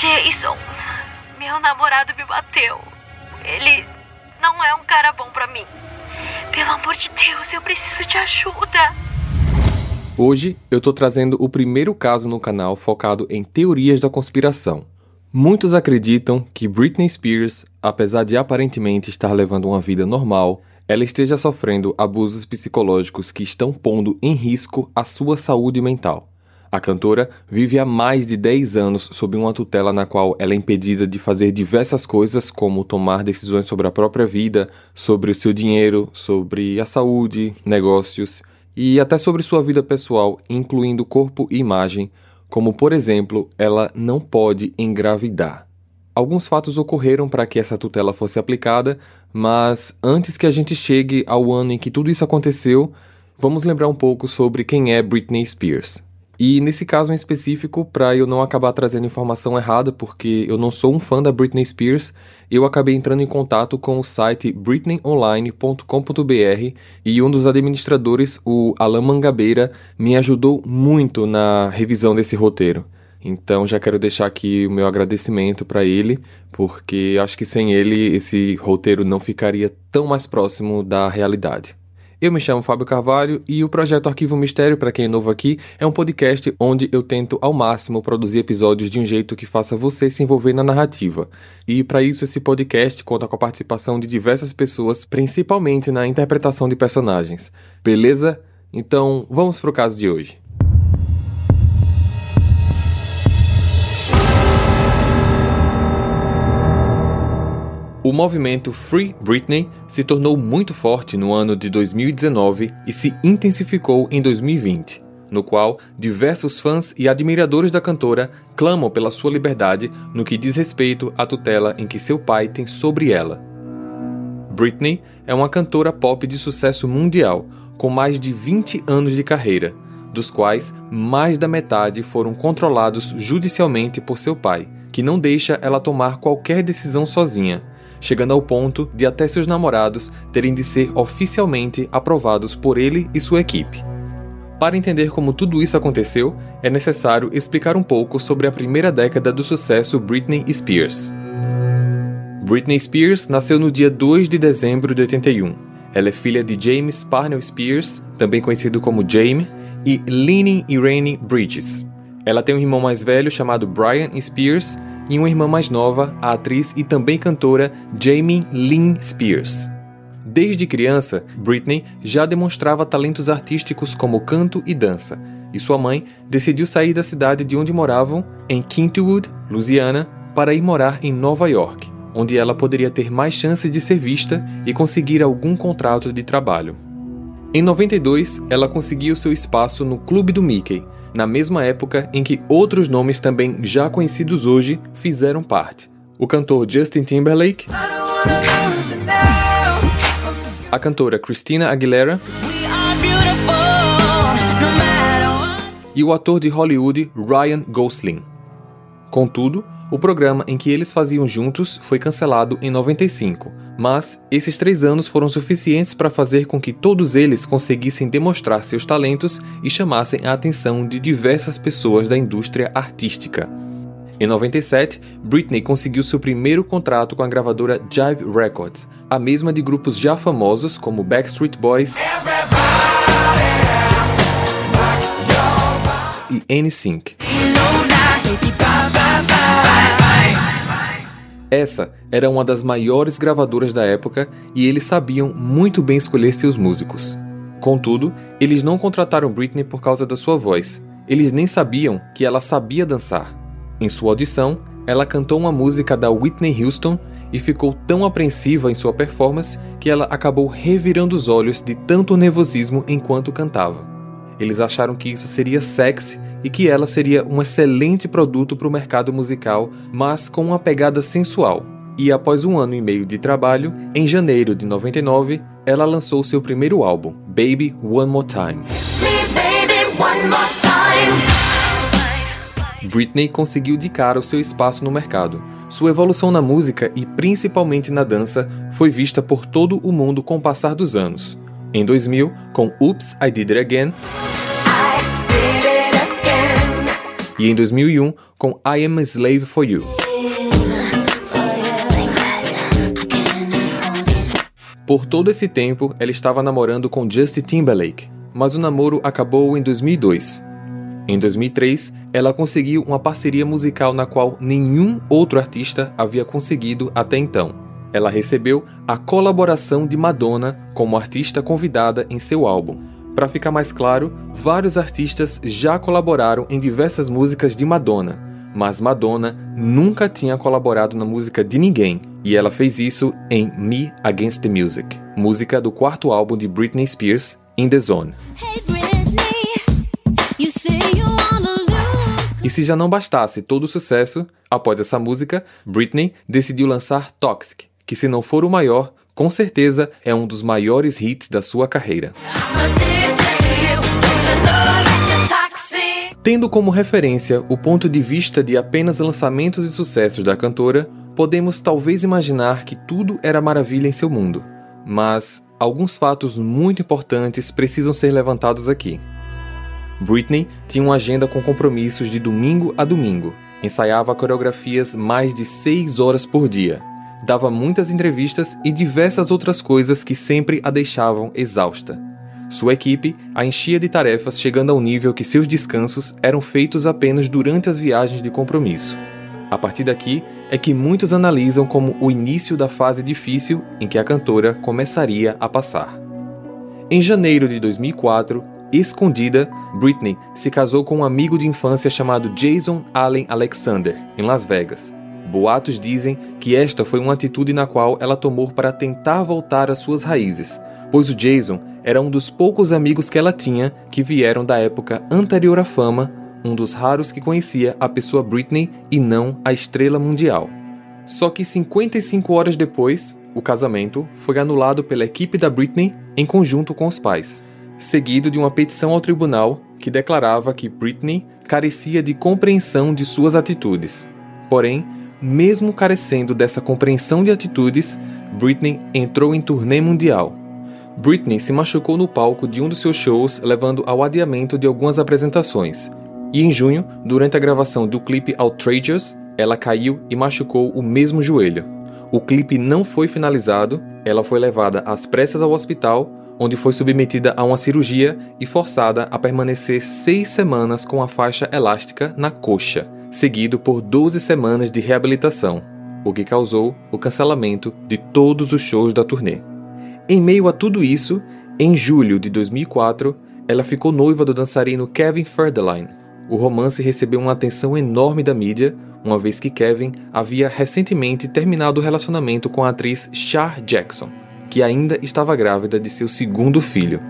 Jason, meu namorado me bateu. Ele não é um cara bom para mim. Pelo amor de Deus, eu preciso de ajuda. Hoje eu tô trazendo o primeiro caso no canal focado em teorias da conspiração. Muitos acreditam que Britney Spears, apesar de aparentemente estar levando uma vida normal, ela esteja sofrendo abusos psicológicos que estão pondo em risco a sua saúde mental. A cantora vive há mais de 10 anos sob uma tutela na qual ela é impedida de fazer diversas coisas, como tomar decisões sobre a própria vida, sobre o seu dinheiro, sobre a saúde, negócios e até sobre sua vida pessoal, incluindo corpo e imagem, como por exemplo, ela não pode engravidar. Alguns fatos ocorreram para que essa tutela fosse aplicada, mas antes que a gente chegue ao ano em que tudo isso aconteceu, vamos lembrar um pouco sobre quem é Britney Spears. E nesse caso em específico, para eu não acabar trazendo informação errada, porque eu não sou um fã da Britney Spears, eu acabei entrando em contato com o site britneyonline.com.br e um dos administradores, o Alan Mangabeira, me ajudou muito na revisão desse roteiro. Então já quero deixar aqui o meu agradecimento para ele, porque acho que sem ele esse roteiro não ficaria tão mais próximo da realidade. Eu me chamo Fábio Carvalho e o projeto Arquivo Mistério, para quem é novo aqui, é um podcast onde eu tento ao máximo produzir episódios de um jeito que faça você se envolver na narrativa. E para isso esse podcast conta com a participação de diversas pessoas, principalmente na interpretação de personagens. Beleza? Então, vamos pro caso de hoje. O movimento Free Britney se tornou muito forte no ano de 2019 e se intensificou em 2020, no qual diversos fãs e admiradores da cantora clamam pela sua liberdade no que diz respeito à tutela em que seu pai tem sobre ela. Britney é uma cantora pop de sucesso mundial, com mais de 20 anos de carreira, dos quais mais da metade foram controlados judicialmente por seu pai, que não deixa ela tomar qualquer decisão sozinha chegando ao ponto de até seus namorados terem de ser oficialmente aprovados por ele e sua equipe. Para entender como tudo isso aconteceu, é necessário explicar um pouco sobre a primeira década do sucesso Britney Spears. Britney Spears nasceu no dia 2 de dezembro de 81. Ela é filha de James Parnell Spears, também conhecido como Jamie, e Lenny Irene Bridges. Ela tem um irmão mais velho chamado Brian Spears e uma irmã mais nova, a atriz e também cantora Jamie Lynn Spears. Desde criança, Britney já demonstrava talentos artísticos como canto e dança, e sua mãe decidiu sair da cidade de onde moravam, em Kentwood, Louisiana, para ir morar em Nova York, onde ela poderia ter mais chance de ser vista e conseguir algum contrato de trabalho. Em 92, ela conseguiu seu espaço no Clube do Mickey, na mesma época em que outros nomes também já conhecidos hoje fizeram parte. O cantor Justin Timberlake, a cantora Christina Aguilera e o ator de Hollywood Ryan Gosling. Contudo, o programa em que eles faziam juntos foi cancelado em 95, mas esses três anos foram suficientes para fazer com que todos eles conseguissem demonstrar seus talentos e chamassem a atenção de diversas pessoas da indústria artística. Em 97, Britney conseguiu seu primeiro contrato com a gravadora Jive Records, a mesma de grupos já famosos como Backstreet Boys e NSYNC. Essa era uma das maiores gravadoras da época e eles sabiam muito bem escolher seus músicos. Contudo, eles não contrataram Britney por causa da sua voz. Eles nem sabiam que ela sabia dançar. Em sua audição, ela cantou uma música da Whitney Houston e ficou tão apreensiva em sua performance que ela acabou revirando os olhos de tanto nervosismo enquanto cantava. Eles acharam que isso seria sexy e que ela seria um excelente produto para o mercado musical, mas com uma pegada sensual. E após um ano e meio de trabalho, em janeiro de 99, ela lançou seu primeiro álbum, Baby One More Time. Britney conseguiu de cara o seu espaço no mercado. Sua evolução na música e principalmente na dança foi vista por todo o mundo com o passar dos anos. Em 2000, com Oops, I Did It Again, e em 2001 com I Am a Slave for You. Por todo esse tempo, ela estava namorando com Justin Timberlake, mas o namoro acabou em 2002. Em 2003, ela conseguiu uma parceria musical na qual nenhum outro artista havia conseguido até então. Ela recebeu a colaboração de Madonna como artista convidada em seu álbum. Para ficar mais claro, vários artistas já colaboraram em diversas músicas de Madonna, mas Madonna nunca tinha colaborado na música de ninguém, e ela fez isso em Me Against the Music, música do quarto álbum de Britney Spears, In the Zone. E se já não bastasse todo o sucesso, após essa música, Britney decidiu lançar Toxic, que se não for o maior, com certeza é um dos maiores hits da sua carreira. Tendo como referência o ponto de vista de apenas lançamentos e sucessos da cantora, podemos talvez imaginar que tudo era maravilha em seu mundo. Mas alguns fatos muito importantes precisam ser levantados aqui. Britney tinha uma agenda com compromissos de domingo a domingo, ensaiava coreografias mais de seis horas por dia, dava muitas entrevistas e diversas outras coisas que sempre a deixavam exausta. Sua equipe a enchia de tarefas, chegando ao nível que seus descansos eram feitos apenas durante as viagens de compromisso. A partir daqui é que muitos analisam como o início da fase difícil em que a cantora começaria a passar. Em janeiro de 2004, escondida, Britney se casou com um amigo de infância chamado Jason Allen Alexander, em Las Vegas. Boatos dizem que esta foi uma atitude na qual ela tomou para tentar voltar às suas raízes, pois o Jason era um dos poucos amigos que ela tinha que vieram da época anterior à fama, um dos raros que conhecia a pessoa Britney e não a estrela mundial. Só que 55 horas depois, o casamento foi anulado pela equipe da Britney em conjunto com os pais seguido de uma petição ao tribunal que declarava que Britney carecia de compreensão de suas atitudes. Porém, mesmo carecendo dessa compreensão de atitudes, Britney entrou em turnê mundial. Britney se machucou no palco de um dos seus shows, levando ao adiamento de algumas apresentações. E em junho, durante a gravação do clipe Outrageous, ela caiu e machucou o mesmo joelho. O clipe não foi finalizado, ela foi levada às pressas ao hospital, onde foi submetida a uma cirurgia e forçada a permanecer seis semanas com a faixa elástica na coxa, seguido por 12 semanas de reabilitação, o que causou o cancelamento de todos os shows da turnê. Em meio a tudo isso, em julho de 2004, ela ficou noiva do dançarino Kevin Federline. O romance recebeu uma atenção enorme da mídia, uma vez que Kevin havia recentemente terminado o relacionamento com a atriz Char Jackson, que ainda estava grávida de seu segundo filho.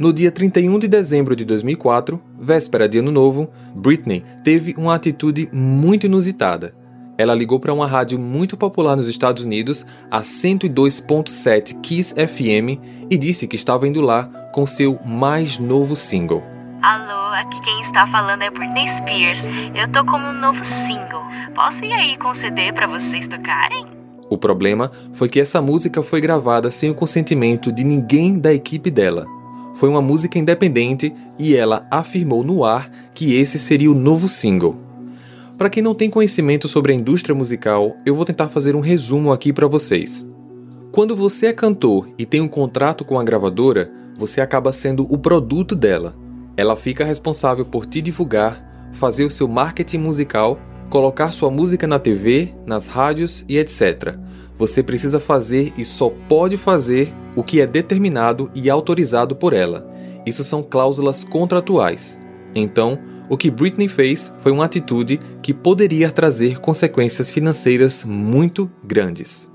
No dia 31 de dezembro de 2004, véspera de Ano Novo, Britney teve uma atitude muito inusitada. Ela ligou para uma rádio muito popular nos Estados Unidos, a 102.7 Kiss FM, e disse que estava indo lá com seu mais novo single. Alô, aqui quem está falando é Britney Spears. Eu tô com um novo single. Posso ir aí com o CD para vocês tocarem? O problema foi que essa música foi gravada sem o consentimento de ninguém da equipe dela. Foi uma música independente e ela afirmou no ar que esse seria o novo single. Para quem não tem conhecimento sobre a indústria musical, eu vou tentar fazer um resumo aqui para vocês. Quando você é cantor e tem um contrato com a gravadora, você acaba sendo o produto dela. Ela fica responsável por te divulgar, fazer o seu marketing musical colocar sua música na TV, nas rádios e etc. Você precisa fazer e só pode fazer o que é determinado e autorizado por ela. Isso são cláusulas contratuais. Então, o que Britney fez foi uma atitude que poderia trazer consequências financeiras muito grandes.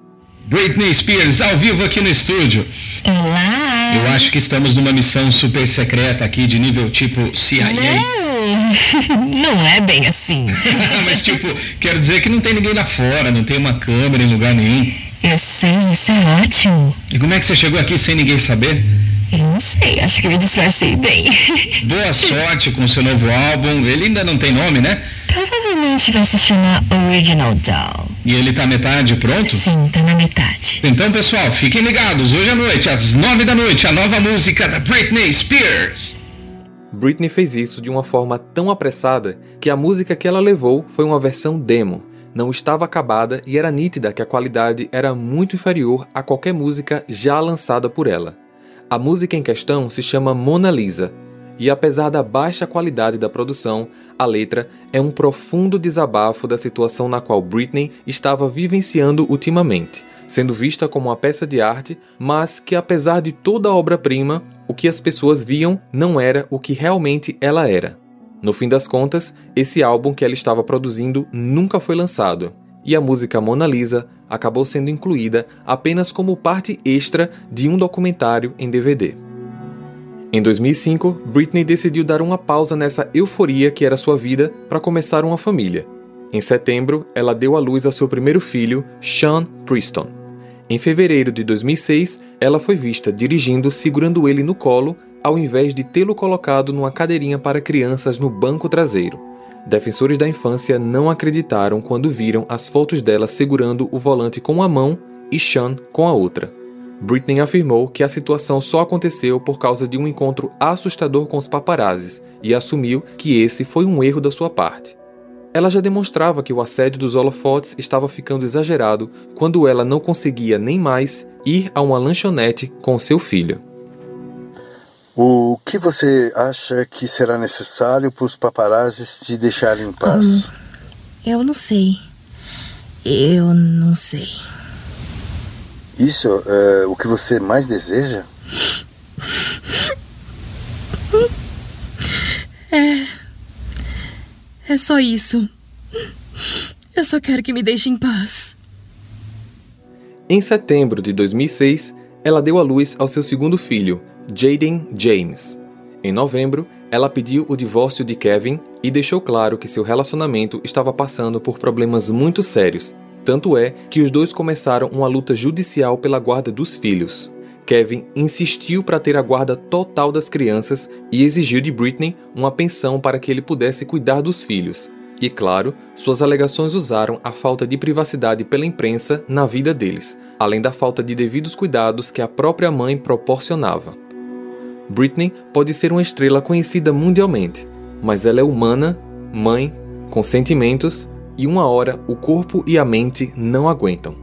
Britney Spears ao vivo aqui no estúdio. Olá! Eu acho que estamos numa missão super secreta aqui de nível tipo CIA. Não. não é bem assim. Mas, tipo, quero dizer que não tem ninguém lá fora, não tem uma câmera em lugar nenhum. Eu sei, isso é ótimo. E como é que você chegou aqui sem ninguém saber? Eu não sei, acho que me disfarcei bem. Boa sorte com o seu novo álbum. Ele ainda não tem nome, né? Provavelmente vai se chamar Original Doll. E ele tá metade pronto? Sim, tá na metade. Então, pessoal, fiquem ligados. Hoje à noite, às nove da noite, a nova música da Britney Spears. Britney fez isso de uma forma tão apressada que a música que ela levou foi uma versão demo. Não estava acabada e era nítida que a qualidade era muito inferior a qualquer música já lançada por ela. A música em questão se chama Mona Lisa, e apesar da baixa qualidade da produção, a letra é um profundo desabafo da situação na qual Britney estava vivenciando ultimamente, sendo vista como uma peça de arte, mas que apesar de toda a obra-prima, o que as pessoas viam não era o que realmente ela era. No fim das contas, esse álbum que ela estava produzindo nunca foi lançado, e a música Mona Lisa acabou sendo incluída apenas como parte extra de um documentário em DVD. Em 2005, Britney decidiu dar uma pausa nessa euforia que era sua vida para começar uma família. Em setembro, ela deu à luz ao seu primeiro filho, Sean Preston. Em fevereiro de 2006, ela foi vista dirigindo segurando ele no colo, ao invés de tê-lo colocado numa cadeirinha para crianças no banco traseiro. Defensores da infância não acreditaram quando viram as fotos dela segurando o volante com uma mão e Sean com a outra. Britney afirmou que a situação só aconteceu por causa de um encontro assustador com os paparazzis e assumiu que esse foi um erro da sua parte. Ela já demonstrava que o assédio dos holofotes estava ficando exagerado quando ela não conseguia nem mais ir a uma lanchonete com seu filho. O que você acha que será necessário para os paparazzis te deixarem em paz? Hum, eu não sei. Eu não sei. Isso é o que você mais deseja? É. É só isso. Eu só quero que me deixe em paz. Em setembro de 2006, ela deu à luz ao seu segundo filho, Jaden James. Em novembro, ela pediu o divórcio de Kevin e deixou claro que seu relacionamento estava passando por problemas muito sérios tanto é que os dois começaram uma luta judicial pela guarda dos filhos. Kevin insistiu para ter a guarda total das crianças e exigiu de Britney uma pensão para que ele pudesse cuidar dos filhos. E claro, suas alegações usaram a falta de privacidade pela imprensa na vida deles, além da falta de devidos cuidados que a própria mãe proporcionava. Britney pode ser uma estrela conhecida mundialmente, mas ela é humana, mãe, com sentimentos e uma hora o corpo e a mente não aguentam.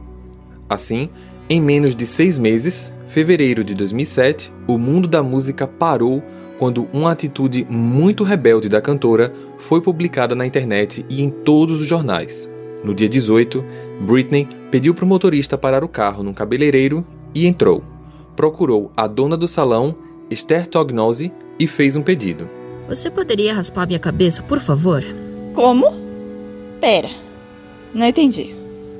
Assim, em menos de seis meses, fevereiro de 2007, o mundo da música parou quando uma atitude muito rebelde da cantora foi publicada na internet e em todos os jornais. No dia 18, Britney pediu para o motorista parar o carro num cabeleireiro e entrou. Procurou a dona do salão, Esther Tognose, e fez um pedido. Você poderia raspar minha cabeça, por favor? Como? Pera, não entendi.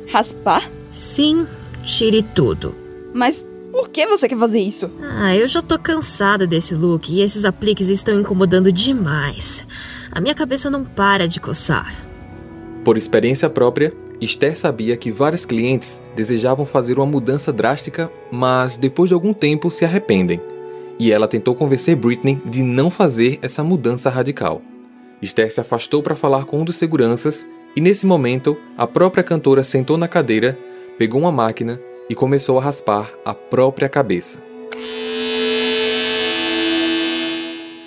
Raspar? Sim, tire tudo. Mas por que você quer fazer isso? Ah, eu já tô cansada desse look e esses apliques estão incomodando demais. A minha cabeça não para de coçar. Por experiência própria, Esther sabia que vários clientes desejavam fazer uma mudança drástica, mas depois de algum tempo se arrependem. E ela tentou convencer Britney de não fazer essa mudança radical. Esther se afastou para falar com um dos seguranças e nesse momento, a própria cantora sentou na cadeira, pegou uma máquina e começou a raspar a própria cabeça.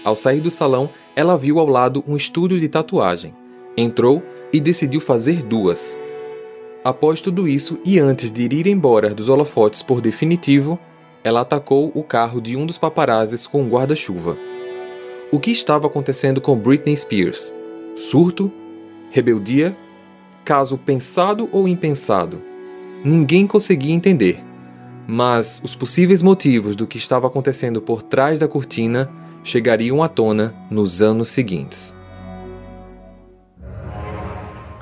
Ao sair do salão, ela viu ao lado um estúdio de tatuagem. Entrou e decidiu fazer duas. Após tudo isso e antes de ir embora dos holofotes por definitivo, ela atacou o carro de um dos paparazzis com um guarda-chuva. O que estava acontecendo com Britney Spears? Surto rebeldia, caso pensado ou impensado. Ninguém conseguia entender, mas os possíveis motivos do que estava acontecendo por trás da cortina chegariam à tona nos anos seguintes.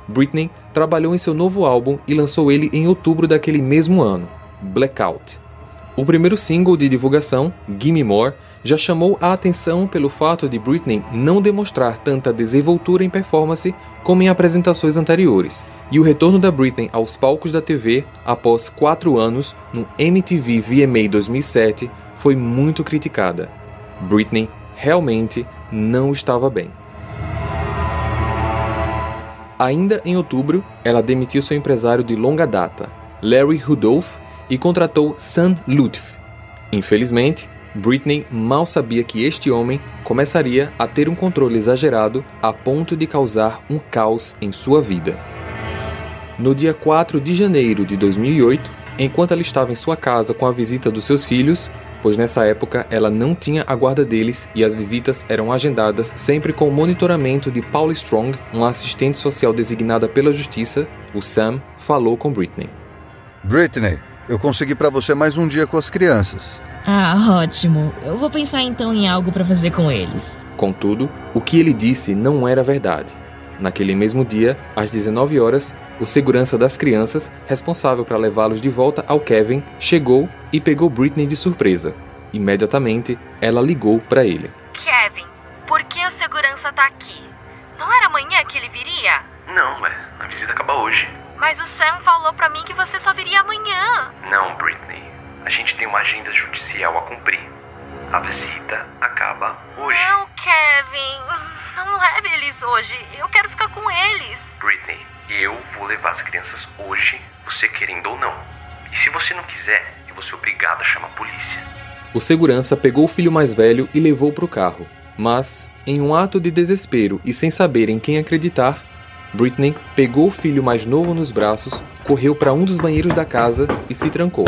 Britney trabalhou em seu novo álbum e lançou ele em outubro daquele mesmo ano, Blackout. O primeiro single de divulgação, Gimme More, já chamou a atenção pelo fato de Britney não demonstrar tanta desenvoltura em performance como em apresentações anteriores, e o retorno da Britney aos palcos da TV após quatro anos no MTV VMA 2007 foi muito criticada. Britney realmente não estava bem. Ainda em outubro, ela demitiu seu empresário de longa data, Larry Rudolph, e contratou Sam Lutf. Infelizmente, Britney mal sabia que este homem começaria a ter um controle exagerado a ponto de causar um caos em sua vida. No dia 4 de janeiro de 2008, enquanto ela estava em sua casa com a visita dos seus filhos, pois nessa época ela não tinha a guarda deles e as visitas eram agendadas sempre com o monitoramento de Paula Strong, uma assistente social designada pela justiça, o Sam falou com Britney. Britney, eu consegui para você mais um dia com as crianças. Ah, ótimo. Eu vou pensar então em algo para fazer com eles. Contudo, o que ele disse não era verdade. Naquele mesmo dia, às 19 horas, o segurança das crianças, responsável para levá-los de volta ao Kevin, chegou e pegou Britney de surpresa. Imediatamente, ela ligou para ele. Kevin, por que o segurança tá aqui? Não era amanhã que ele viria? Não, ué. A visita acaba hoje. Mas o Sam falou pra mim que você só viria amanhã. Não, Britney. A gente tem uma agenda judicial a cumprir. A visita acaba hoje. Não, Kevin. Não leve eles hoje. Eu quero ficar com eles. Britney, eu vou levar as crianças hoje, você querendo ou não. E se você não quiser, eu vou ser obrigado a chamar a polícia. O segurança pegou o filho mais velho e levou para o carro. Mas, em um ato de desespero e sem saber em quem acreditar, Britney pegou o filho mais novo nos braços, correu para um dos banheiros da casa e se trancou.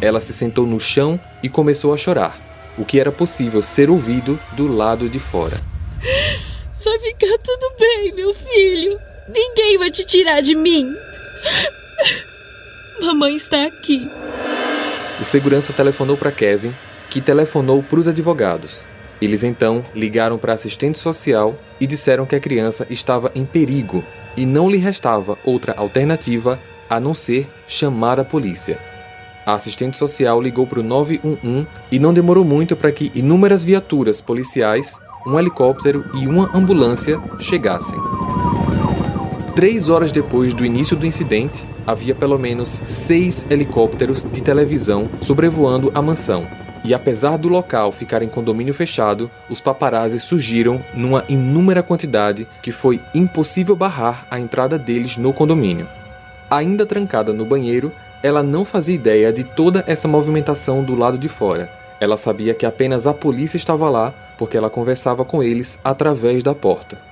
Ela se sentou no chão e começou a chorar, o que era possível ser ouvido do lado de fora. Vai ficar tudo bem, meu filho. Ninguém vai te tirar de mim. Mamãe está aqui. O segurança telefonou para Kevin, que telefonou para os advogados. Eles então ligaram para a assistente social e disseram que a criança estava em perigo e não lhe restava outra alternativa a não ser chamar a polícia. A assistente social ligou para o 911 e não demorou muito para que inúmeras viaturas policiais, um helicóptero e uma ambulância chegassem. Três horas depois do início do incidente, havia pelo menos seis helicópteros de televisão sobrevoando a mansão. E apesar do local ficar em condomínio fechado, os paparazzi surgiram numa inúmera quantidade que foi impossível barrar a entrada deles no condomínio. Ainda trancada no banheiro, ela não fazia ideia de toda essa movimentação do lado de fora. Ela sabia que apenas a polícia estava lá porque ela conversava com eles através da porta.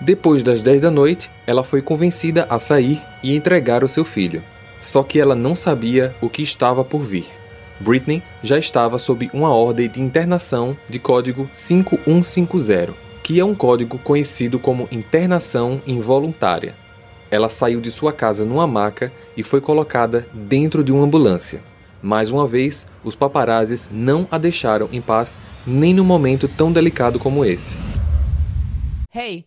Depois das 10 da noite, ela foi convencida a sair e entregar o seu filho. Só que ela não sabia o que estava por vir. Britney já estava sob uma ordem de internação de código 5150, que é um código conhecido como internação involuntária. Ela saiu de sua casa numa maca e foi colocada dentro de uma ambulância. Mais uma vez, os paparazzis não a deixaram em paz nem num momento tão delicado como esse. Hey,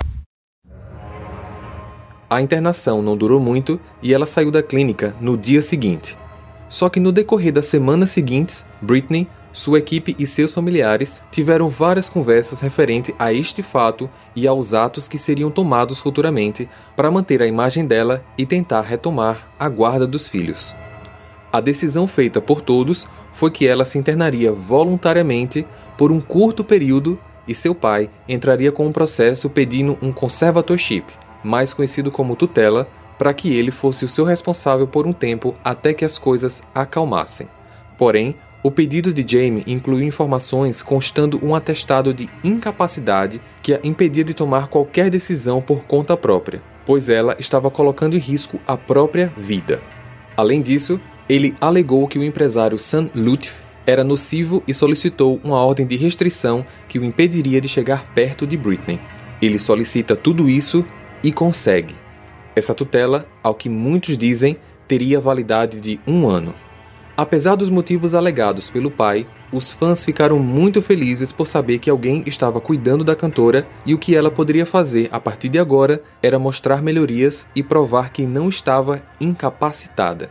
A internação não durou muito e ela saiu da clínica no dia seguinte. Só que no decorrer das semanas seguintes, Britney, sua equipe e seus familiares tiveram várias conversas referente a este fato e aos atos que seriam tomados futuramente para manter a imagem dela e tentar retomar a guarda dos filhos. A decisão feita por todos foi que ela se internaria voluntariamente por um curto período e seu pai entraria com um processo pedindo um conservatorship, mais conhecido como tutela, para que ele fosse o seu responsável por um tempo até que as coisas acalmassem. Porém, o pedido de Jamie incluiu informações constando um atestado de incapacidade que a impedia de tomar qualquer decisão por conta própria, pois ela estava colocando em risco a própria vida. Além disso, ele alegou que o empresário Sam Lutf era nocivo e solicitou uma ordem de restrição que o impediria de chegar perto de Britney. Ele solicita tudo isso e consegue. Essa tutela, ao que muitos dizem, teria validade de um ano. Apesar dos motivos alegados pelo pai, os fãs ficaram muito felizes por saber que alguém estava cuidando da cantora e o que ela poderia fazer a partir de agora era mostrar melhorias e provar que não estava incapacitada.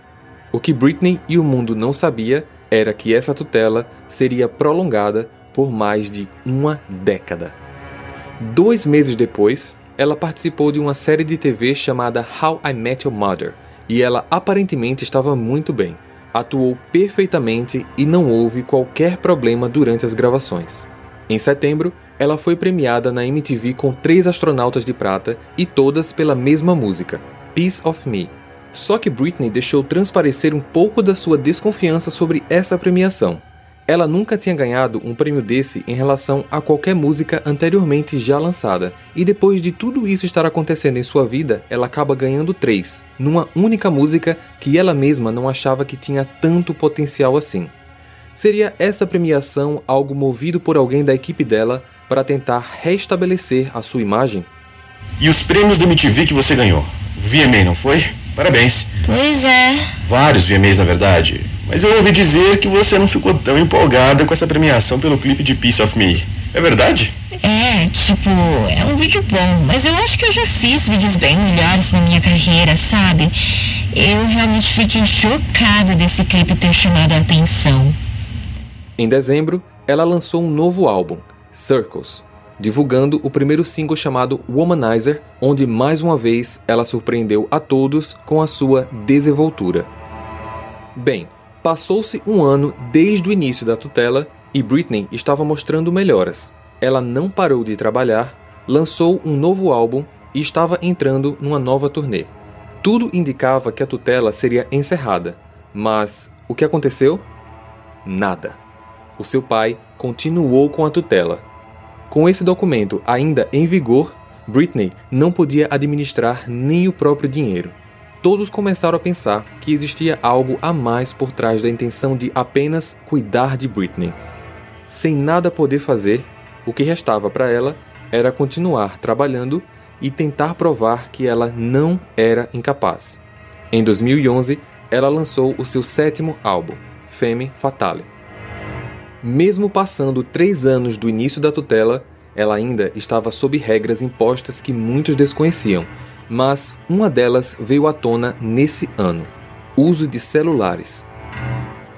O que Britney e o mundo não sabia era que essa tutela seria prolongada por mais de uma década. Dois meses depois, ela participou de uma série de TV chamada How I Met Your Mother, e ela aparentemente estava muito bem. Atuou perfeitamente e não houve qualquer problema durante as gravações. Em setembro, ela foi premiada na MTV com três astronautas de prata e todas pela mesma música, Piece of Me. Só que Britney deixou transparecer um pouco da sua desconfiança sobre essa premiação. Ela nunca tinha ganhado um prêmio desse em relação a qualquer música anteriormente já lançada, e depois de tudo isso estar acontecendo em sua vida, ela acaba ganhando três, numa única música que ela mesma não achava que tinha tanto potencial assim. Seria essa premiação algo movido por alguém da equipe dela para tentar restabelecer a sua imagem? E os prêmios da MTV que você ganhou? VMA, não foi? Parabéns. Pois é. Vários VMAs, na verdade. Mas eu ouvi dizer que você não ficou tão empolgada com essa premiação pelo clipe de Piece of Me. É verdade? É, tipo, é um vídeo bom, mas eu acho que eu já fiz vídeos bem melhores na minha carreira, sabe? Eu realmente fiquei chocada desse clipe ter chamado a atenção. Em dezembro, ela lançou um novo álbum, Circles, divulgando o primeiro single chamado Womanizer, onde mais uma vez ela surpreendeu a todos com a sua desenvoltura. Bem, passou-se um ano desde o início da tutela e Britney estava mostrando melhoras. Ela não parou de trabalhar, lançou um novo álbum e estava entrando numa nova turnê. Tudo indicava que a tutela seria encerrada, mas o que aconteceu? Nada. O seu pai continuou com a tutela, com esse documento ainda em vigor, Britney não podia administrar nem o próprio dinheiro. Todos começaram a pensar que existia algo a mais por trás da intenção de apenas cuidar de Britney. Sem nada poder fazer, o que restava para ela era continuar trabalhando e tentar provar que ela não era incapaz. Em 2011, ela lançou o seu sétimo álbum, Femme Fatale. Mesmo passando três anos do início da tutela, ela ainda estava sob regras impostas que muitos desconheciam, mas uma delas veio à tona nesse ano: uso de celulares.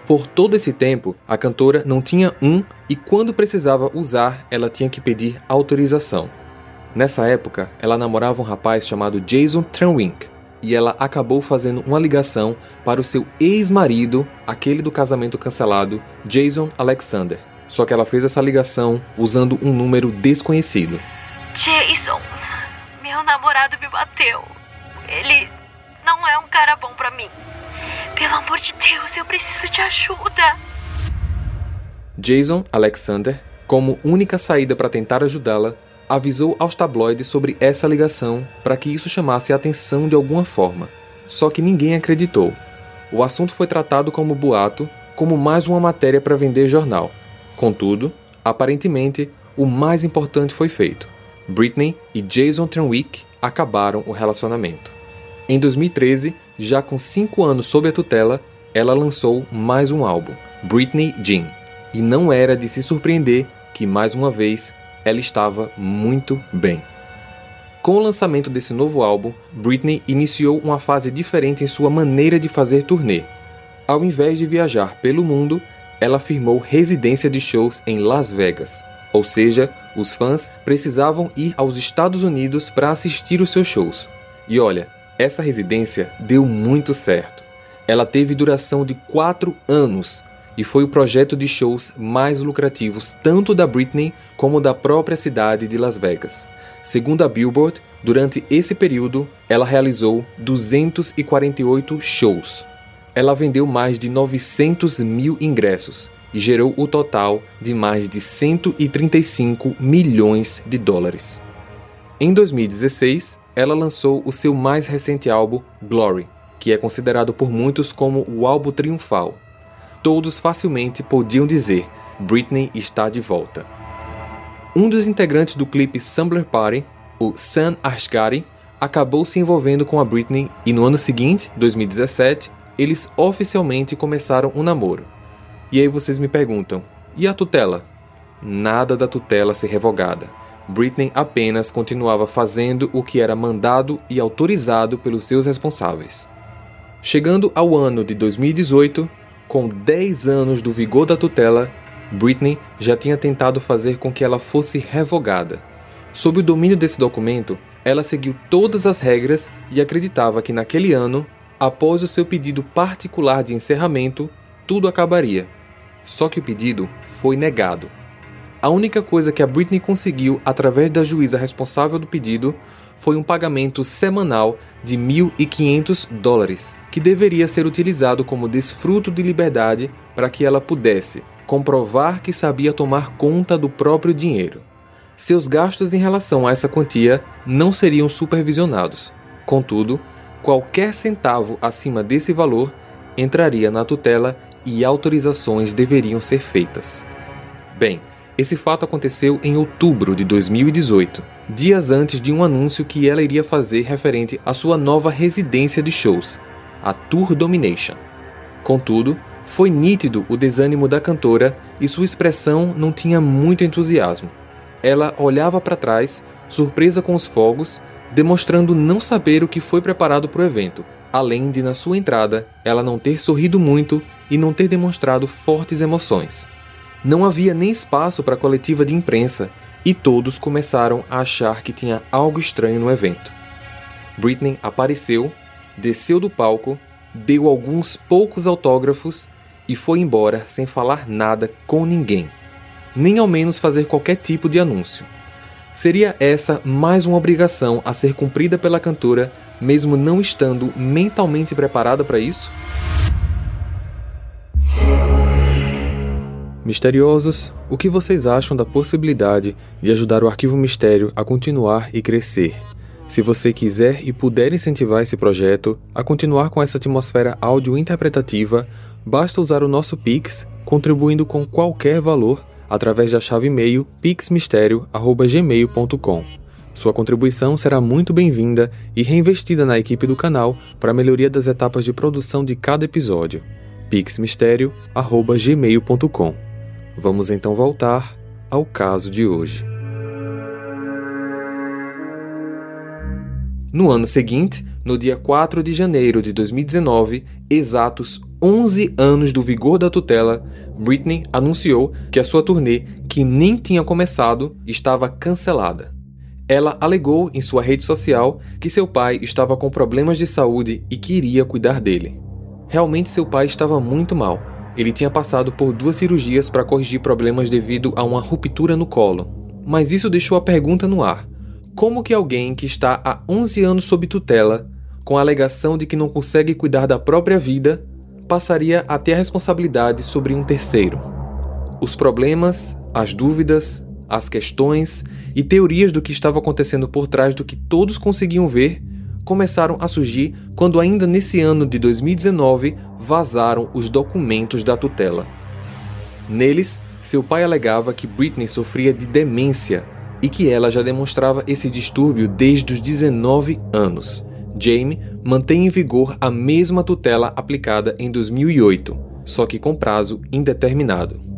Por todo esse tempo, a cantora não tinha um e quando precisava usar, ela tinha que pedir autorização. Nessa época, ela namorava um rapaz chamado Jason Tranwink, e ela acabou fazendo uma ligação para o seu ex-marido, aquele do casamento cancelado, Jason Alexander. Só que ela fez essa ligação usando um número desconhecido. Jason, meu namorado me bateu. Ele não é um cara bom para mim. Pelo amor de Deus, eu preciso de ajuda. Jason Alexander, como única saída para tentar ajudá-la, avisou aos tabloides sobre essa ligação para que isso chamasse a atenção de alguma forma. Só que ninguém acreditou. O assunto foi tratado como boato, como mais uma matéria para vender jornal. Contudo, aparentemente, o mais importante foi feito. Britney e Jason Trenwick acabaram o relacionamento. Em 2013, já com cinco anos sob a tutela, ela lançou mais um álbum, Britney Jean. E não era de se surpreender que, mais uma vez, ela estava muito bem. Com o lançamento desse novo álbum, Britney iniciou uma fase diferente em sua maneira de fazer turnê. Ao invés de viajar pelo mundo, ela firmou residência de shows em Las Vegas. Ou seja, os fãs precisavam ir aos Estados Unidos para assistir os seus shows. E olha, essa residência deu muito certo. Ela teve duração de quatro anos e foi o projeto de shows mais lucrativos tanto da Britney como da própria cidade de Las Vegas. Segundo a Billboard, durante esse período, ela realizou 248 shows. Ela vendeu mais de 900 mil ingressos e gerou o total de mais de 135 milhões de dólares. Em 2016, ela lançou o seu mais recente álbum, Glory, que é considerado por muitos como o álbum triunfal todos facilmente podiam dizer: Britney está de volta. Um dos integrantes do clipe Summer Party, o Sam Asghari, acabou se envolvendo com a Britney e no ano seguinte, 2017, eles oficialmente começaram um namoro. E aí vocês me perguntam: e a tutela? Nada da tutela ser revogada. Britney apenas continuava fazendo o que era mandado e autorizado pelos seus responsáveis. Chegando ao ano de 2018, com 10 anos do vigor da tutela, Britney já tinha tentado fazer com que ela fosse revogada. Sob o domínio desse documento, ela seguiu todas as regras e acreditava que naquele ano, após o seu pedido particular de encerramento, tudo acabaria. Só que o pedido foi negado. A única coisa que a Britney conseguiu através da juíza responsável do pedido foi um pagamento semanal de 1.500 dólares, que deveria ser utilizado como desfruto de liberdade para que ela pudesse comprovar que sabia tomar conta do próprio dinheiro. Seus gastos em relação a essa quantia não seriam supervisionados. Contudo, qualquer centavo acima desse valor entraria na tutela e autorizações deveriam ser feitas. Bem, esse fato aconteceu em outubro de 2018, dias antes de um anúncio que ela iria fazer referente à sua nova residência de shows, a Tour Domination. Contudo, foi nítido o desânimo da cantora e sua expressão não tinha muito entusiasmo. Ela olhava para trás, surpresa com os fogos, demonstrando não saber o que foi preparado para o evento, além de, na sua entrada, ela não ter sorrido muito e não ter demonstrado fortes emoções. Não havia nem espaço para coletiva de imprensa e todos começaram a achar que tinha algo estranho no evento. Britney apareceu, desceu do palco, deu alguns poucos autógrafos e foi embora sem falar nada com ninguém, nem ao menos fazer qualquer tipo de anúncio. Seria essa mais uma obrigação a ser cumprida pela cantora, mesmo não estando mentalmente preparada para isso? Misteriosos, o que vocês acham da possibilidade de ajudar o Arquivo Mistério a continuar e crescer? Se você quiser e puder incentivar esse projeto a continuar com essa atmosfera áudio interpretativa, basta usar o nosso Pix, contribuindo com qualquer valor através da chave e-mail pixmistério@gmail.com. Sua contribuição será muito bem-vinda e reinvestida na equipe do canal para a melhoria das etapas de produção de cada episódio. pixmistério@gmail.com. Vamos então voltar ao caso de hoje. No ano seguinte, no dia 4 de janeiro de 2019, exatos 11 anos do vigor da tutela, Britney anunciou que a sua turnê, que nem tinha começado, estava cancelada. Ela alegou em sua rede social que seu pai estava com problemas de saúde e queria cuidar dele. Realmente seu pai estava muito mal ele tinha passado por duas cirurgias para corrigir problemas devido a uma ruptura no colo. Mas isso deixou a pergunta no ar: como que alguém que está há 11 anos sob tutela, com a alegação de que não consegue cuidar da própria vida, passaria a ter a responsabilidade sobre um terceiro? Os problemas, as dúvidas, as questões e teorias do que estava acontecendo por trás do que todos conseguiam ver começaram a surgir quando, ainda nesse ano de 2019, vazaram os documentos da tutela. Neles, seu pai alegava que Britney sofria de demência e que ela já demonstrava esse distúrbio desde os 19 anos. Jamie mantém em vigor a mesma tutela aplicada em 2008, só que com prazo indeterminado.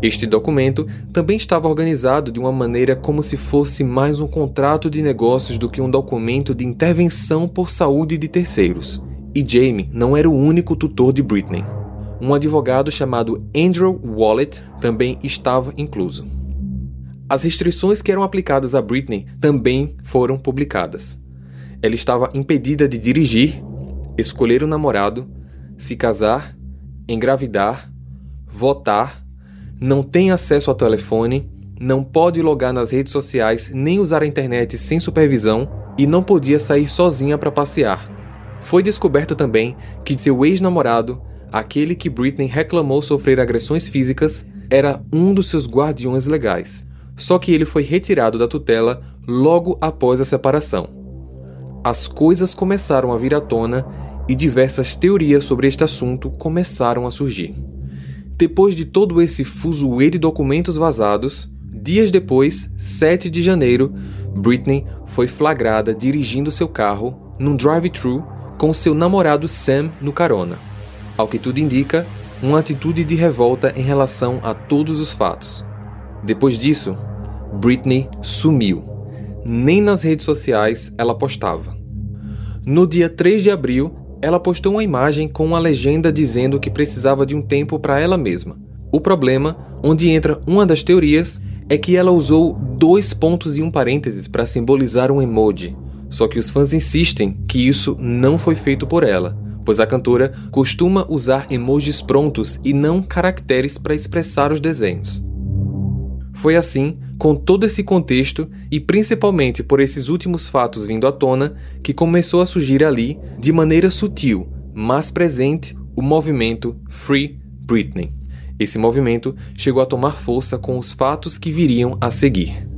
Este documento também estava organizado de uma maneira como se fosse mais um contrato de negócios do que um documento de intervenção por saúde de terceiros. E Jamie não era o único tutor de Britney. Um advogado chamado Andrew Wallet também estava incluso. As restrições que eram aplicadas a Britney também foram publicadas. Ela estava impedida de dirigir, escolher um namorado, se casar, engravidar, votar não tem acesso ao telefone, não pode logar nas redes sociais nem usar a internet sem supervisão e não podia sair sozinha para passear. Foi descoberto também que seu ex-namorado, aquele que Britney reclamou sofrer agressões físicas, era um dos seus guardiões legais. Só que ele foi retirado da tutela logo após a separação. As coisas começaram a vir à tona e diversas teorias sobre este assunto começaram a surgir. Depois de todo esse fuzuê de documentos vazados, dias depois, 7 de janeiro, Britney foi flagrada dirigindo seu carro num drive-thru com seu namorado Sam no carona. Ao que tudo indica, uma atitude de revolta em relação a todos os fatos. Depois disso, Britney sumiu. Nem nas redes sociais ela postava. No dia 3 de abril, ela postou uma imagem com uma legenda dizendo que precisava de um tempo para ela mesma. O problema, onde entra uma das teorias, é que ela usou dois pontos e um parênteses para simbolizar um emoji. Só que os fãs insistem que isso não foi feito por ela, pois a cantora costuma usar emojis prontos e não caracteres para expressar os desenhos. Foi assim, com todo esse contexto e principalmente por esses últimos fatos vindo à tona, que começou a surgir ali, de maneira sutil, mas presente, o movimento Free Britney. Esse movimento chegou a tomar força com os fatos que viriam a seguir.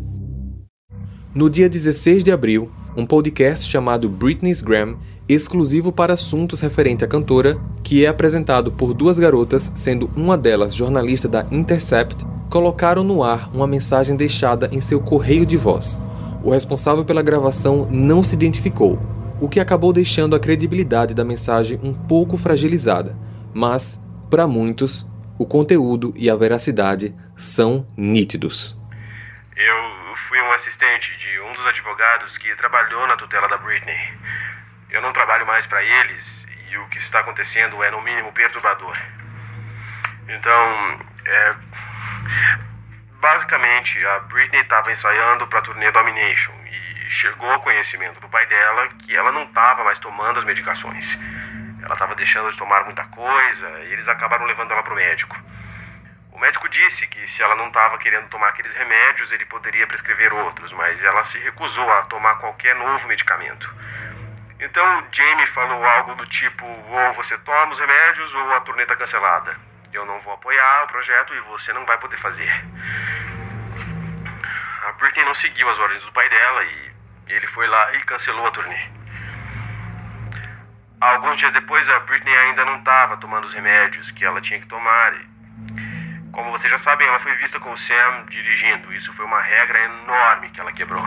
No dia 16 de abril, um podcast chamado Britney's Gram, exclusivo para assuntos referente à cantora, que é apresentado por duas garotas, sendo uma delas jornalista da Intercept, colocaram no ar uma mensagem deixada em seu correio de voz. O responsável pela gravação não se identificou, o que acabou deixando a credibilidade da mensagem um pouco fragilizada, mas, para muitos, o conteúdo e a veracidade são nítidos. Eu fui um assistente de um dos advogados que trabalhou na tutela da Britney. Eu não trabalho mais para eles e o que está acontecendo é no mínimo perturbador. Então, é. Basicamente, a Britney estava ensaiando para a turnê Domination e chegou ao conhecimento do pai dela que ela não estava mais tomando as medicações. Ela estava deixando de tomar muita coisa e eles acabaram levando ela para o médico. O médico disse que se ela não estava querendo tomar aqueles remédios, ele poderia prescrever outros, mas ela se recusou a tomar qualquer novo medicamento. Então Jamie falou algo do tipo: ou você toma os remédios ou a turnê está cancelada. Eu não vou apoiar o projeto e você não vai poder fazer. A Britney não seguiu as ordens do pai dela e ele foi lá e cancelou a turnê. Alguns dias depois, a Britney ainda não estava tomando os remédios que ela tinha que tomar. E, como vocês já sabem, ela foi vista com o Sam dirigindo. Isso foi uma regra enorme que ela quebrou.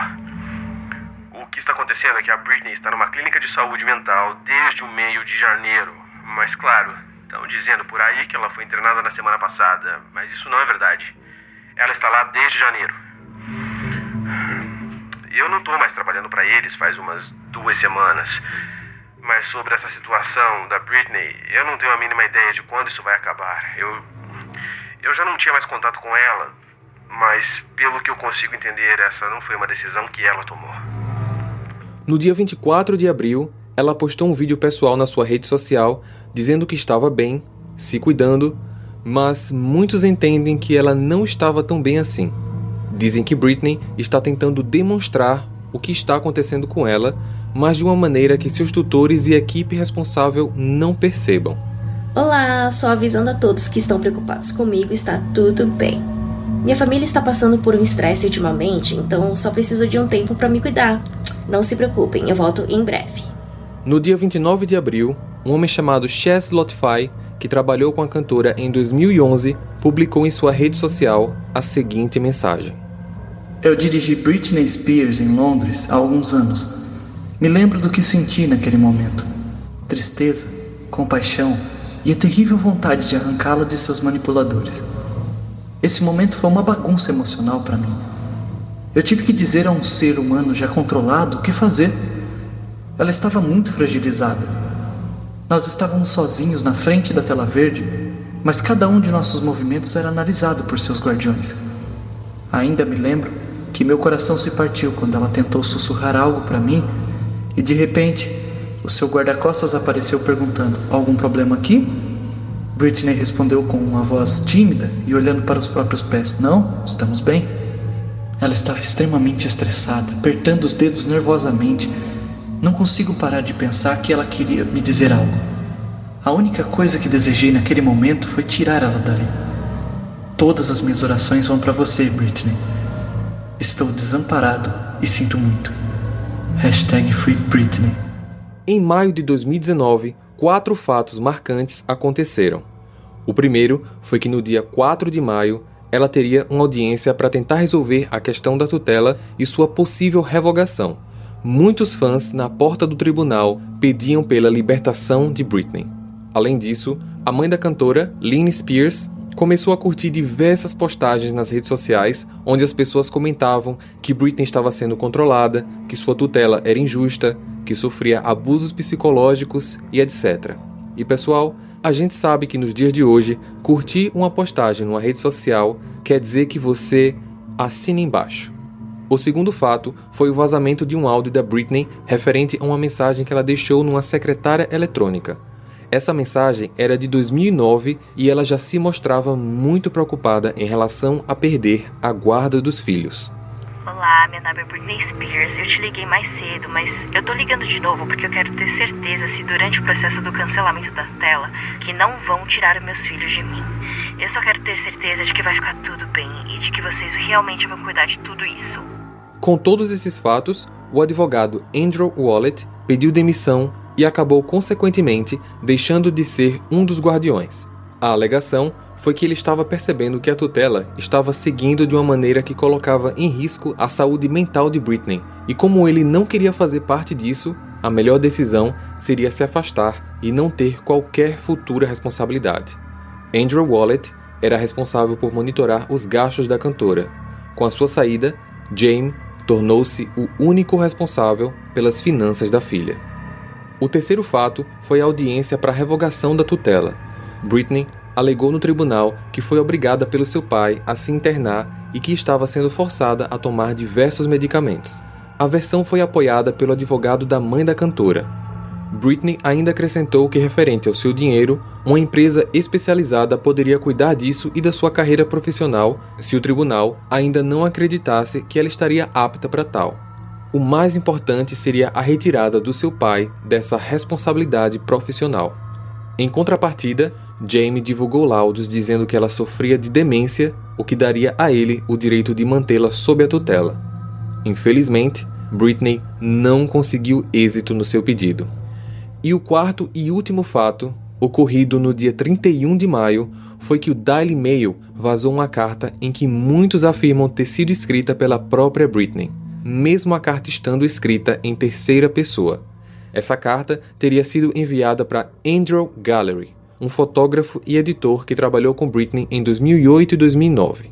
O que está acontecendo é que a Britney está numa clínica de saúde mental desde o meio de janeiro. Mas, claro, estão dizendo por aí que ela foi internada na semana passada. Mas isso não é verdade. Ela está lá desde janeiro. Eu não estou mais trabalhando para eles faz umas duas semanas. Mas sobre essa situação da Britney, eu não tenho a mínima ideia de quando isso vai acabar. Eu. Eu já não tinha mais contato com ela, mas pelo que eu consigo entender, essa não foi uma decisão que ela tomou. No dia 24 de abril, ela postou um vídeo pessoal na sua rede social dizendo que estava bem, se cuidando, mas muitos entendem que ela não estava tão bem assim. Dizem que Britney está tentando demonstrar o que está acontecendo com ela mas de uma maneira que seus tutores e equipe responsável não percebam. Olá, só avisando a todos que estão preocupados comigo, está tudo bem. Minha família está passando por um estresse ultimamente, então só preciso de um tempo para me cuidar. Não se preocupem, eu volto em breve. No dia 29 de abril, um homem chamado Chess Lotify, que trabalhou com a cantora em 2011, publicou em sua rede social a seguinte mensagem: Eu dirigi Britney Spears em Londres há alguns anos me lembro do que senti naquele momento: tristeza, compaixão e a terrível vontade de arrancá-la de seus manipuladores. Esse momento foi uma bagunça emocional para mim. Eu tive que dizer a um ser humano já controlado o que fazer. Ela estava muito fragilizada. Nós estávamos sozinhos na frente da tela verde, mas cada um de nossos movimentos era analisado por seus guardiões. Ainda me lembro que meu coração se partiu quando ela tentou sussurrar algo para mim e de repente, o seu guarda-costas apareceu perguntando: Algum problema aqui? Britney respondeu com uma voz tímida e olhando para os próprios pés: Não, estamos bem. Ela estava extremamente estressada, apertando os dedos nervosamente. Não consigo parar de pensar que ela queria me dizer algo. A única coisa que desejei naquele momento foi tirar ela dali. Todas as minhas orações vão para você, Britney. Estou desamparado e sinto muito. Hashtag Free Britney. Em maio de 2019, quatro fatos marcantes aconteceram. O primeiro foi que no dia 4 de maio, ela teria uma audiência para tentar resolver a questão da tutela e sua possível revogação. Muitos fãs na porta do tribunal pediam pela libertação de Britney. Além disso, a mãe da cantora, Lynn Spears, começou a curtir diversas postagens nas redes sociais onde as pessoas comentavam que Britney estava sendo controlada, que sua tutela era injusta, que sofria abusos psicológicos e etc. E pessoal, a gente sabe que nos dias de hoje, curtir uma postagem numa rede social quer dizer que você assina embaixo. O segundo fato foi o vazamento de um áudio da Britney referente a uma mensagem que ela deixou numa secretária eletrônica. Essa mensagem era de 2009 e ela já se mostrava muito preocupada em relação a perder a guarda dos filhos. Olá, meu nome é Britney Spears. Eu te liguei mais cedo, mas eu tô ligando de novo porque eu quero ter certeza se durante o processo do cancelamento da tela que não vão tirar meus filhos de mim. Eu só quero ter certeza de que vai ficar tudo bem e de que vocês realmente vão cuidar de tudo isso. Com todos esses fatos, o advogado Andrew Wallet pediu demissão e acabou consequentemente deixando de ser um dos guardiões. A alegação foi que ele estava percebendo que a tutela estava seguindo de uma maneira que colocava em risco a saúde mental de Britney, e como ele não queria fazer parte disso, a melhor decisão seria se afastar e não ter qualquer futura responsabilidade. Andrew Wallet era responsável por monitorar os gastos da cantora. Com a sua saída, James tornou-se o único responsável pelas finanças da filha. O terceiro fato foi a audiência para a revogação da tutela. Britney alegou no tribunal que foi obrigada pelo seu pai a se internar e que estava sendo forçada a tomar diversos medicamentos. A versão foi apoiada pelo advogado da mãe da cantora. Britney ainda acrescentou que, referente ao seu dinheiro, uma empresa especializada poderia cuidar disso e da sua carreira profissional se o tribunal ainda não acreditasse que ela estaria apta para tal. O mais importante seria a retirada do seu pai dessa responsabilidade profissional. Em contrapartida, Jamie divulgou laudos dizendo que ela sofria de demência, o que daria a ele o direito de mantê-la sob a tutela. Infelizmente, Britney não conseguiu êxito no seu pedido. E o quarto e último fato, ocorrido no dia 31 de maio, foi que o Daily Mail vazou uma carta em que muitos afirmam ter sido escrita pela própria Britney mesmo a carta estando escrita em terceira pessoa. Essa carta teria sido enviada para Andrew Gallery, um fotógrafo e editor que trabalhou com Britney em 2008 e 2009.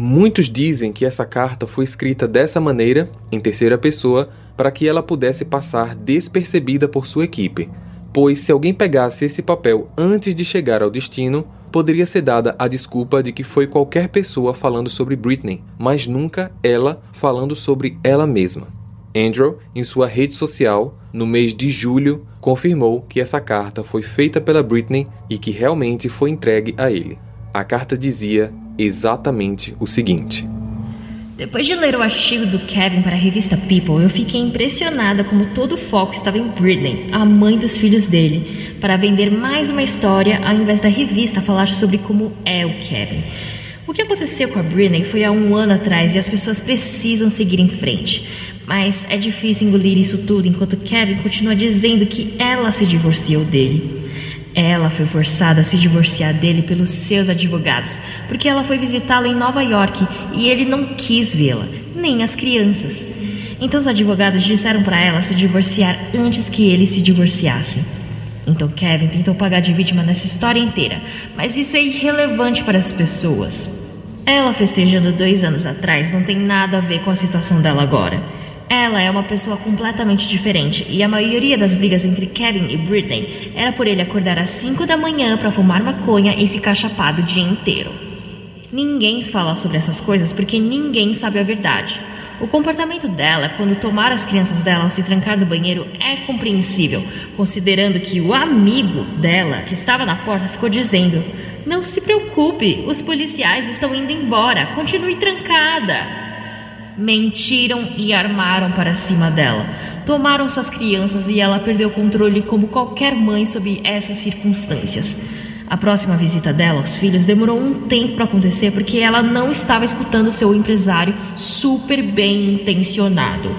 Muitos dizem que essa carta foi escrita dessa maneira, em terceira pessoa, para que ela pudesse passar despercebida por sua equipe, pois se alguém pegasse esse papel antes de chegar ao destino, poderia ser dada a desculpa de que foi qualquer pessoa falando sobre Britney, mas nunca ela falando sobre ela mesma. Andrew, em sua rede social, no mês de julho, confirmou que essa carta foi feita pela Britney e que realmente foi entregue a ele. A carta dizia exatamente o seguinte: depois de ler o artigo do Kevin para a revista People, eu fiquei impressionada como todo o foco estava em Britney, a mãe dos filhos dele, para vender mais uma história ao invés da revista falar sobre como é o Kevin. O que aconteceu com a Britney foi há um ano atrás e as pessoas precisam seguir em frente. Mas é difícil engolir isso tudo enquanto Kevin continua dizendo que ela se divorciou dele. Ela foi forçada a se divorciar dele pelos seus advogados, porque ela foi visitá-lo em Nova York e ele não quis vê-la, nem as crianças. Então os advogados disseram para ela se divorciar antes que ele se divorciasse. Então Kevin tentou pagar de vítima nessa história inteira, mas isso é irrelevante para as pessoas. Ela festejando dois anos atrás não tem nada a ver com a situação dela agora. Ela é uma pessoa completamente diferente e a maioria das brigas entre Kevin e Britney era por ele acordar às 5 da manhã para fumar maconha e ficar chapado o dia inteiro. Ninguém fala sobre essas coisas porque ninguém sabe a verdade. O comportamento dela quando tomar as crianças dela ao se trancar no banheiro é compreensível, considerando que o amigo dela, que estava na porta, ficou dizendo: Não se preocupe, os policiais estão indo embora, continue trancada. Mentiram e armaram para cima dela. Tomaram suas crianças e ela perdeu o controle como qualquer mãe sob essas circunstâncias. A próxima visita dela aos filhos demorou um tempo para acontecer porque ela não estava escutando seu empresário super bem intencionado.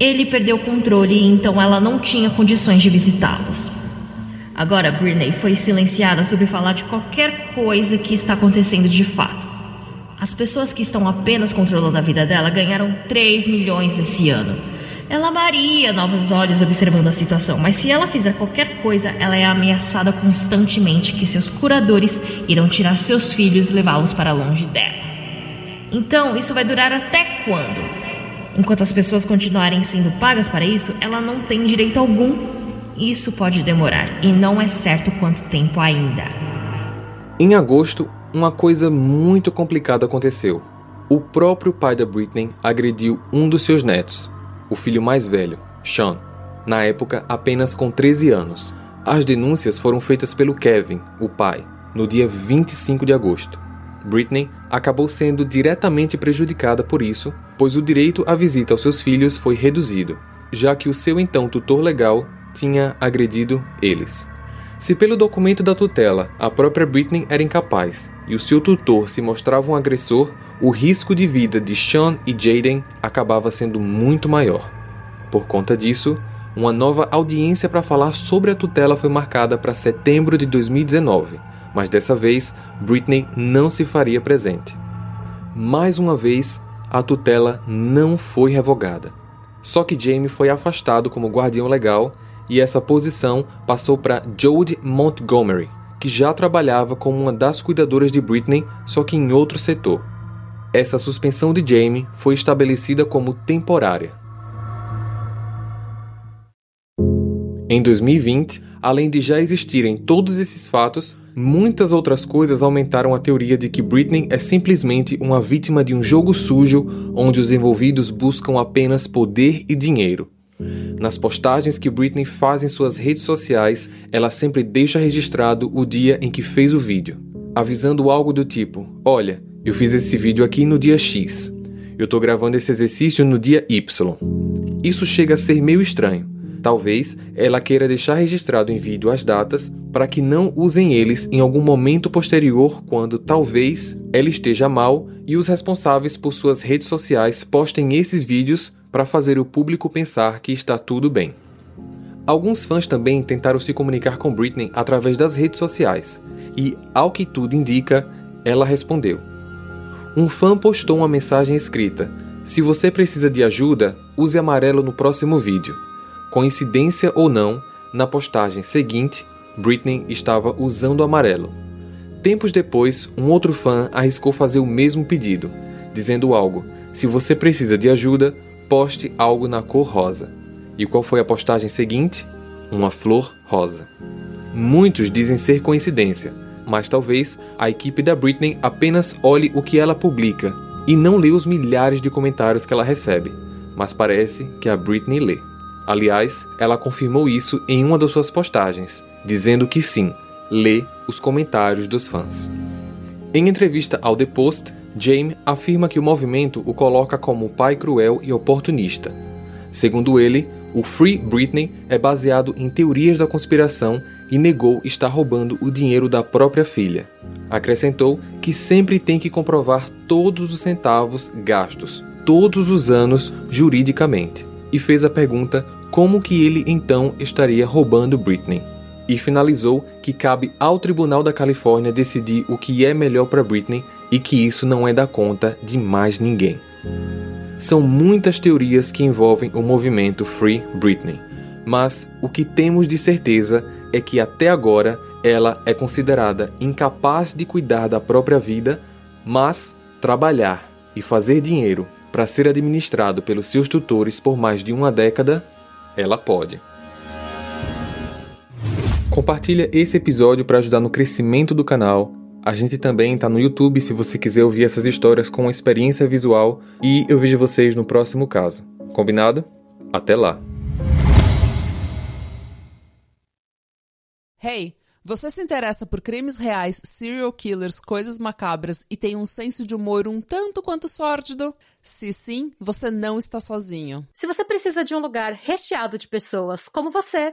Ele perdeu o controle e então ela não tinha condições de visitá-los. Agora Britney foi silenciada sobre falar de qualquer coisa que está acontecendo de fato. As pessoas que estão apenas controlando a vida dela ganharam 3 milhões esse ano. Ela amaria novos olhos observando a situação, mas se ela fizer qualquer coisa, ela é ameaçada constantemente que seus curadores irão tirar seus filhos e levá-los para longe dela. Então, isso vai durar até quando? Enquanto as pessoas continuarem sendo pagas para isso, ela não tem direito algum. Isso pode demorar e não é certo quanto tempo ainda. Em agosto, uma coisa muito complicada aconteceu. O próprio pai da Britney agrediu um dos seus netos, o filho mais velho, Sean, na época apenas com 13 anos. As denúncias foram feitas pelo Kevin, o pai, no dia 25 de agosto. Britney acabou sendo diretamente prejudicada por isso, pois o direito à visita aos seus filhos foi reduzido, já que o seu então tutor legal tinha agredido eles. Se pelo documento da tutela a própria Britney era incapaz e o seu tutor se mostrava um agressor, o risco de vida de Sean e Jaden acabava sendo muito maior. Por conta disso, uma nova audiência para falar sobre a tutela foi marcada para setembro de 2019, mas dessa vez Britney não se faria presente. Mais uma vez, a tutela não foi revogada. Só que Jamie foi afastado como guardião legal e essa posição passou para Jodie Montgomery, que já trabalhava como uma das cuidadoras de Britney, só que em outro setor. Essa suspensão de Jamie foi estabelecida como temporária. Em 2020, além de já existirem todos esses fatos, muitas outras coisas aumentaram a teoria de que Britney é simplesmente uma vítima de um jogo sujo onde os envolvidos buscam apenas poder e dinheiro. Nas postagens que Britney faz em suas redes sociais, ela sempre deixa registrado o dia em que fez o vídeo, avisando algo do tipo: Olha, eu fiz esse vídeo aqui no dia X. Eu tô gravando esse exercício no dia Y. Isso chega a ser meio estranho. Talvez ela queira deixar registrado em vídeo as datas para que não usem eles em algum momento posterior quando talvez ela esteja mal e os responsáveis por suas redes sociais postem esses vídeos para fazer o público pensar que está tudo bem. Alguns fãs também tentaram se comunicar com Britney através das redes sociais e, ao que tudo indica, ela respondeu. Um fã postou uma mensagem escrita: Se você precisa de ajuda, use amarelo no próximo vídeo. Coincidência ou não, na postagem seguinte, Britney estava usando amarelo. Tempos depois, um outro fã arriscou fazer o mesmo pedido, dizendo algo: Se você precisa de ajuda, poste algo na cor rosa. E qual foi a postagem seguinte? Uma flor rosa. Muitos dizem ser coincidência, mas talvez a equipe da Britney apenas olhe o que ela publica e não lê os milhares de comentários que ela recebe. Mas parece que a Britney lê. Aliás, ela confirmou isso em uma das suas postagens, dizendo que sim, lê os comentários dos fãs. Em entrevista ao The Post, James afirma que o movimento o coloca como pai cruel e oportunista. Segundo ele, o Free Britney é baseado em teorias da conspiração e negou estar roubando o dinheiro da própria filha. Acrescentou que sempre tem que comprovar todos os centavos gastos, todos os anos, juridicamente, e fez a pergunta como que ele então estaria roubando Britney. E finalizou que cabe ao Tribunal da Califórnia decidir o que é melhor para Britney e que isso não é da conta de mais ninguém. São muitas teorias que envolvem o movimento Free Britney, mas o que temos de certeza é que até agora ela é considerada incapaz de cuidar da própria vida, mas trabalhar e fazer dinheiro para ser administrado pelos seus tutores por mais de uma década, ela pode. Compartilha esse episódio para ajudar no crescimento do canal a gente também está no YouTube se você quiser ouvir essas histórias com experiência visual e eu vejo vocês no próximo caso. Combinado? Até lá. Hey, você se interessa por crimes reais, serial killers, coisas macabras e tem um senso de humor um tanto quanto sórdido? Se sim, você não está sozinho. Se você precisa de um lugar recheado de pessoas como você,